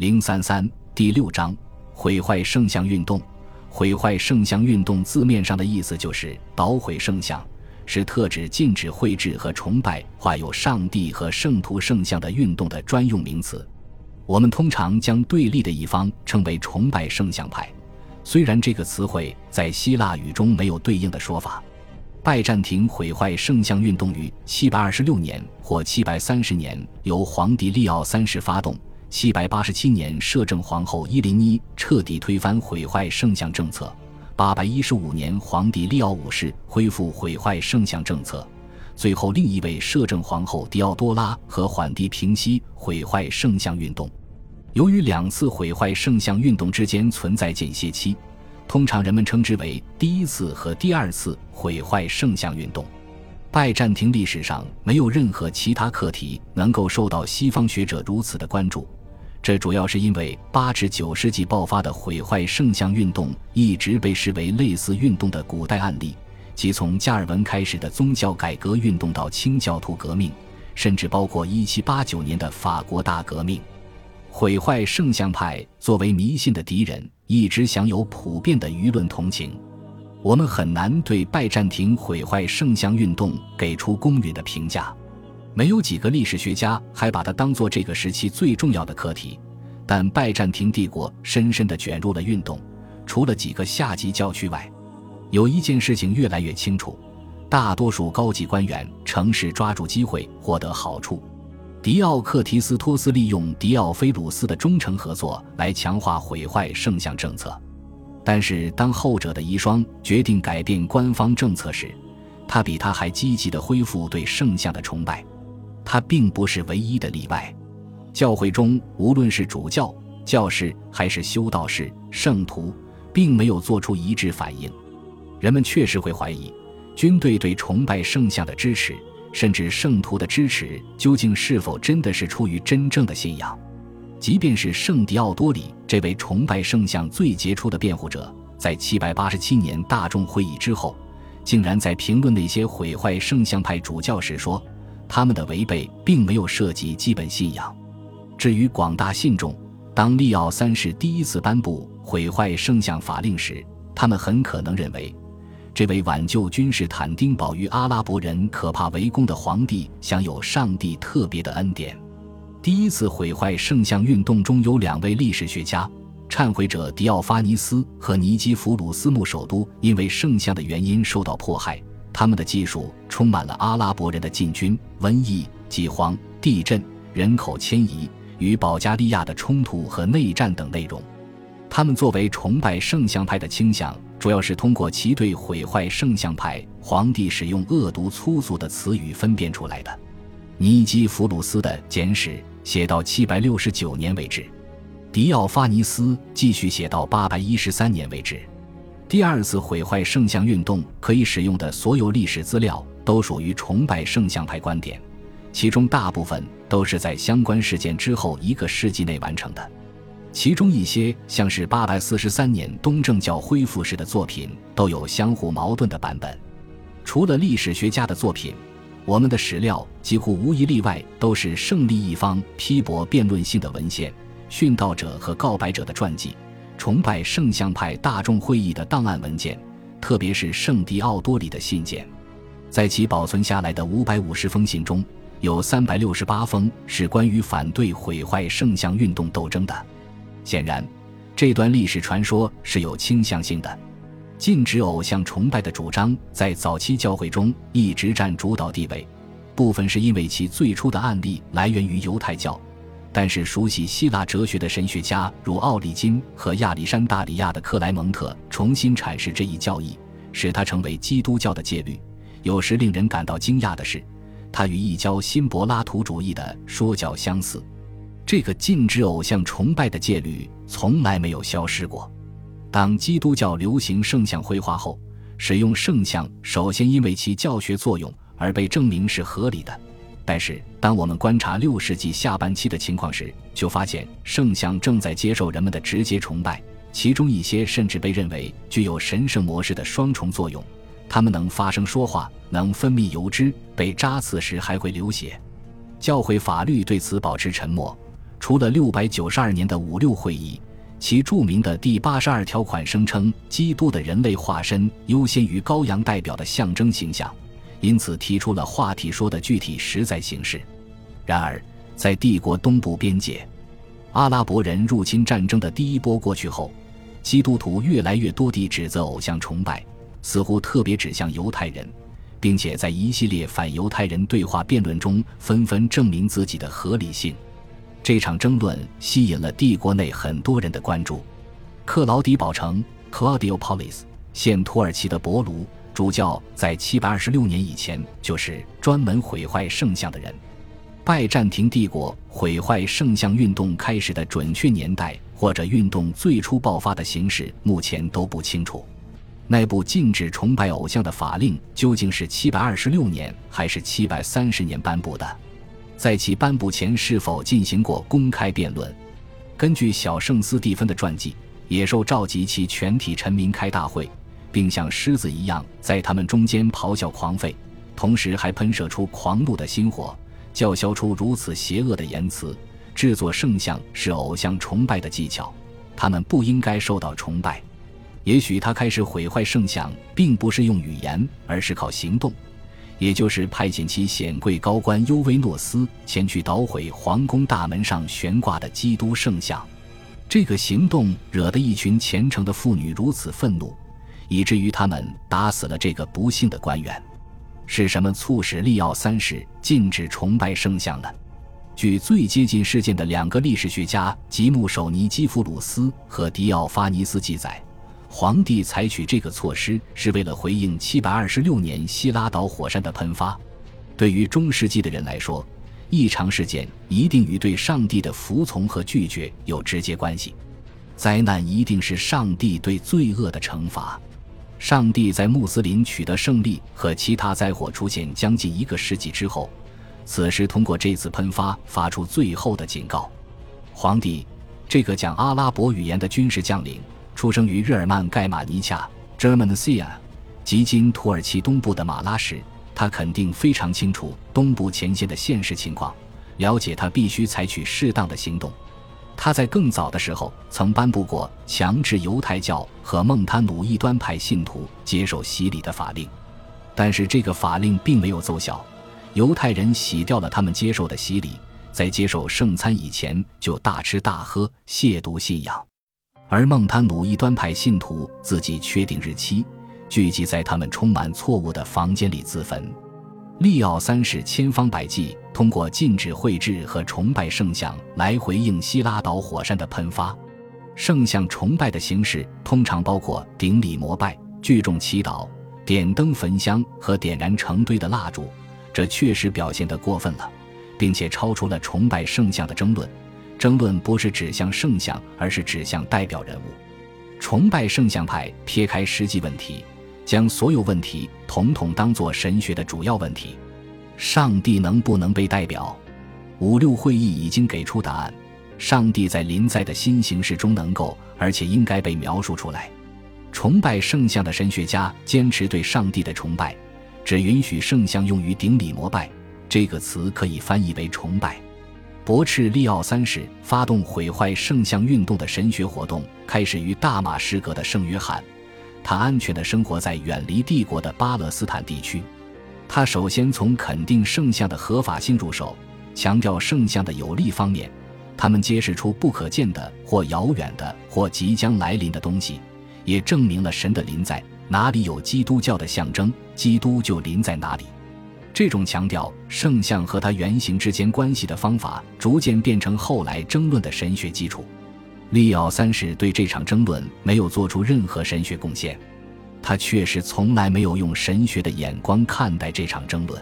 零三三第六章毁坏圣像运动。毁坏圣像运动字面上的意思就是捣毁圣像，是特指禁止绘制和崇拜画有上帝和圣徒圣像的运动的专用名词。我们通常将对立的一方称为崇拜圣像派，虽然这个词汇在希腊语中没有对应的说法。拜占庭毁坏圣像运动于七百二十六年或七百三十年由皇帝利奥三世发动，七百八十七年摄政皇后伊琳妮彻底推翻毁坏圣像政策，八百一十五年皇帝利奥五世恢复毁坏圣像政策，最后另一位摄政皇后狄奥多拉和缓帝平息毁坏圣像运动。由于两次毁坏圣像运动之间存在间歇期。通常人们称之为第一次和第二次毁坏圣像运动。拜占庭历史上没有任何其他课题能够受到西方学者如此的关注，这主要是因为八至九世纪爆发的毁坏圣像运动一直被视为类似运动的古代案例，即从加尔文开始的宗教改革运动到清教徒革命，甚至包括1789年的法国大革命。毁坏圣像派作为迷信的敌人，一直享有普遍的舆论同情。我们很难对拜占庭毁坏圣像运动给出公允的评价。没有几个历史学家还把它当作这个时期最重要的课题。但拜占庭帝国深深地卷入了运动，除了几个下级教区外，有一件事情越来越清楚：大多数高级官员乘势抓住机会获得好处。迪奥克提斯托斯利用迪奥菲鲁斯的忠诚合作来强化毁坏圣像政策，但是当后者的遗孀决定改变官方政策时，他比他还积极地恢复对圣像的崇拜。他并不是唯一的例外。教会中，无论是主教、教士还是修道士、圣徒，并没有做出一致反应。人们确实会怀疑，军队对崇拜圣像的支持。甚至圣徒的支持究竟是否真的是出于真正的信仰？即便是圣迪奥多里这位崇拜圣像最杰出的辩护者，在787年大众会议之后，竟然在评论那些毁坏圣像派主教时说，他们的违背并没有涉及基本信仰。至于广大信众，当利奥三世第一次颁布毁坏圣像法令时，他们很可能认为。这位挽救君士坦丁堡于阿拉伯人可怕围攻的皇帝，享有上帝特别的恩典。第一次毁坏圣像运动中有两位历史学家，忏悔者迪奥法尼斯和尼基弗鲁斯木首都因为圣像的原因受到迫害。他们的技术充满了阿拉伯人的禁军、瘟疫、饥荒、地震、人口迁移与保加利亚的冲突和内战等内容。他们作为崇拜圣像派的倾向。主要是通过其对毁坏圣像派皇帝使用恶毒粗俗的词语分辨出来的。尼基弗鲁斯的简史写到七百六十九年为止，迪奥法尼斯继续写到八百一十三年为止。第二次毁坏圣像运动可以使用的所有历史资料都属于崇拜圣像派观点，其中大部分都是在相关事件之后一个世纪内完成的。其中一些像是八百四十三年东正教恢复时的作品，都有相互矛盾的版本。除了历史学家的作品，我们的史料几乎无一例外都是胜利一方批驳辩论性的文献、殉道者和告白者的传记、崇拜圣像派大众会议的档案文件，特别是圣迪奥多里的信件。在其保存下来的五百五十封信中，有三百六十八封是关于反对毁坏圣像运动斗争的。显然，这段历史传说是有倾向性的。禁止偶像崇拜的主张在早期教会中一直占主导地位，部分是因为其最初的案例来源于犹太教。但是，熟悉希腊哲学的神学家如奥利金和亚历山大里亚的克莱蒙特重新阐释这一教义，使它成为基督教的戒律。有时令人感到惊讶的是，它与一教新柏拉图主义的说教相似。这个禁止偶像崇拜的戒律从来没有消失过。当基督教流行圣像绘画后，使用圣像首先因为其教学作用而被证明是合理的。但是，当我们观察六世纪下半期的情况时，就发现圣像正在接受人们的直接崇拜，其中一些甚至被认为具有神圣模式的双重作用：它们能发声说话，能分泌油脂，被扎刺时还会流血。教会法律对此保持沉默。除了六百九十二年的五六会议，其著名的第八十二条款声称基督的人类化身优先于羔羊代表的象征形象，因此提出了话题说的具体实在形式。然而，在帝国东部边界，阿拉伯人入侵战争的第一波过去后，基督徒越来越多地指责偶像崇拜，似乎特别指向犹太人。并且在一系列反犹太人对话辩论中，纷纷证明自己的合理性。这场争论吸引了帝国内很多人的关注。克劳迪堡城 （Claudiopolis） 现土耳其的博卢主教，在726年以前就是专门毁坏圣像的人。拜占庭帝国毁坏圣像运动开始的准确年代，或者运动最初爆发的形式，目前都不清楚。那部禁止崇拜偶像的法令究竟是七百二十六年还是七百三十年颁布的？在其颁布前是否进行过公开辩论？根据小圣斯蒂芬的传记，野兽召集其全体臣民开大会，并像狮子一样在他们中间咆哮狂吠，同时还喷射出狂怒的心火，叫嚣出如此邪恶的言辞：制作圣像是偶像崇拜的技巧，他们不应该受到崇拜。也许他开始毁坏圣像，并不是用语言，而是靠行动，也就是派遣其显贵高官尤维诺斯前去捣毁皇宫大门上悬挂的基督圣像。这个行动惹得一群虔诚的妇女如此愤怒，以至于他们打死了这个不幸的官员。是什么促使利奥三世禁止崇拜圣像呢？据最接近事件的两个历史学家吉姆首尼基弗鲁斯和迪奥发尼斯记载。皇帝采取这个措施是为了回应七百二十六年希拉岛火山的喷发。对于中世纪的人来说，异常事件一定与对上帝的服从和拒绝有直接关系。灾难一定是上帝对罪恶的惩罚。上帝在穆斯林取得胜利和其他灾祸出现将近一个世纪之后，此时通过这次喷发发出最后的警告。皇帝，这个讲阿拉伯语言的军事将领。出生于日耳曼盖马尼恰 （Germancia），即今土耳其东部的马拉什。他肯定非常清楚东部前线的现实情况，了解他必须采取适当的行动。他在更早的时候曾颁布过强制犹太教和孟他努异端派信徒接受洗礼的法令，但是这个法令并没有奏效。犹太人洗掉了他们接受的洗礼，在接受圣餐以前就大吃大喝，亵渎信仰。而孟他努异端派信徒自己确定日期，聚集在他们充满错误的房间里自焚。利奥三世千方百计通过禁止绘制和崇拜圣像来回应希拉岛火山的喷发。圣像崇拜的形式通常包括顶礼膜拜、聚众祈祷、点灯焚香和点燃成堆的蜡烛。这确实表现得过分了，并且超出了崇拜圣像的争论。争论不是指向圣像，而是指向代表人物。崇拜圣像派撇开实际问题，将所有问题统统当作神学的主要问题。上帝能不能被代表？五六会议已经给出答案：上帝在临在的新形式中能够，而且应该被描述出来。崇拜圣像的神学家坚持对上帝的崇拜，只允许圣像用于顶礼膜拜。这个词可以翻译为崇拜。驳斥利奥三世发动毁坏圣像运动的神学活动，开始于大马士革的圣约翰。他安全地生活在远离帝国的巴勒斯坦地区。他首先从肯定圣像的合法性入手，强调圣像的有利方面。他们揭示出不可见的或遥远的或即将来临的东西，也证明了神的临在。哪里有基督教的象征，基督就临在哪里。这种强调圣像和它原型之间关系的方法，逐渐变成后来争论的神学基础。利奥三世对这场争论没有做出任何神学贡献，他确实从来没有用神学的眼光看待这场争论。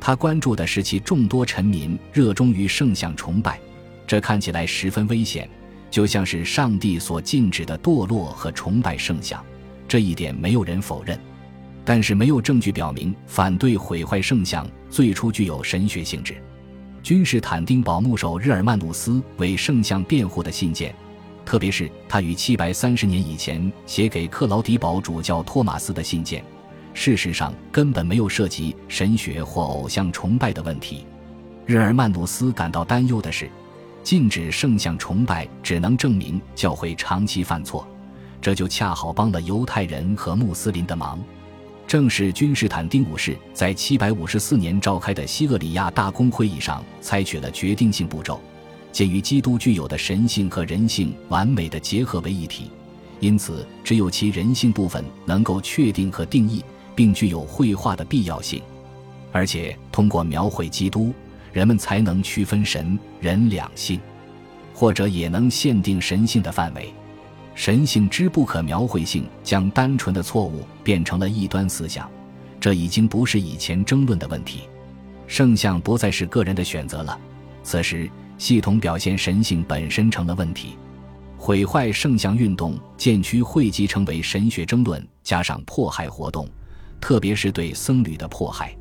他关注的是其众多臣民热衷于圣像崇拜，这看起来十分危险，就像是上帝所禁止的堕落和崇拜圣像。这一点没有人否认。但是没有证据表明反对毁坏圣像最初具有神学性质。君士坦丁堡牧首日耳曼努斯为圣像辩护的信件，特别是他于七百三十年以前写给克劳迪堡主教托马斯的信件，事实上根本没有涉及神学或偶像崇拜的问题。日耳曼努斯感到担忧的是，禁止圣像崇拜，只能证明教会长期犯错，这就恰好帮了犹太人和穆斯林的忙。正是君士坦丁五世在754年召开的西厄里亚大公会议上采取了决定性步骤，鉴于基督具有的神性和人性完美的结合为一体，因此只有其人性部分能够确定和定义，并具有绘画的必要性，而且通过描绘基督，人们才能区分神人两性，或者也能限定神性的范围。神性之不可描绘性，将单纯的错误变成了异端思想，这已经不是以前争论的问题。圣像不再是个人的选择了，此时系统表现神性本身成了问题。毁坏圣像运动渐趋汇集成为神学争论，加上迫害活动，特别是对僧侣的迫害，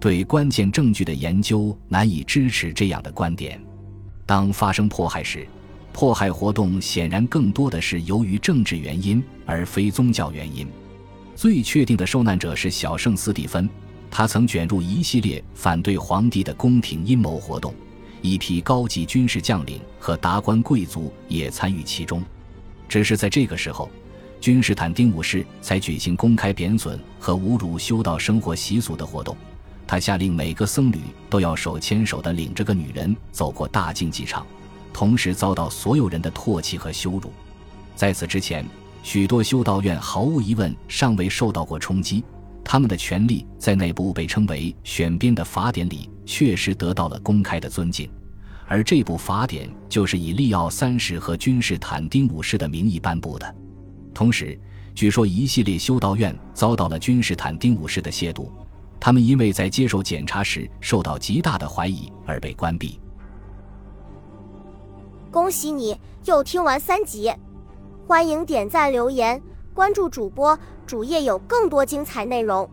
对关键证据的研究难以支持这样的观点。当发生迫害时，迫害活动显然更多的是由于政治原因，而非宗教原因。最确定的受难者是小圣斯蒂芬，他曾卷入一系列反对皇帝的宫廷阴谋活动，一批高级军事将领和达官贵族也参与其中。只是在这个时候，君士坦丁五世才举行公开贬损和侮辱修道生活习俗的活动，他下令每个僧侣都要手牵手地领着个女人走过大竞技场。同时遭到所有人的唾弃和羞辱。在此之前，许多修道院毫无疑问尚未受到过冲击，他们的权利在那部被称为“选编”的法典里确实得到了公开的尊敬，而这部法典就是以利奥三世和君士坦丁五世的名义颁布的。同时，据说一系列修道院遭到了君士坦丁五世的亵渎，他们因为在接受检查时受到极大的怀疑而被关闭。恭喜你又听完三集，欢迎点赞、留言、关注主播，主页有更多精彩内容。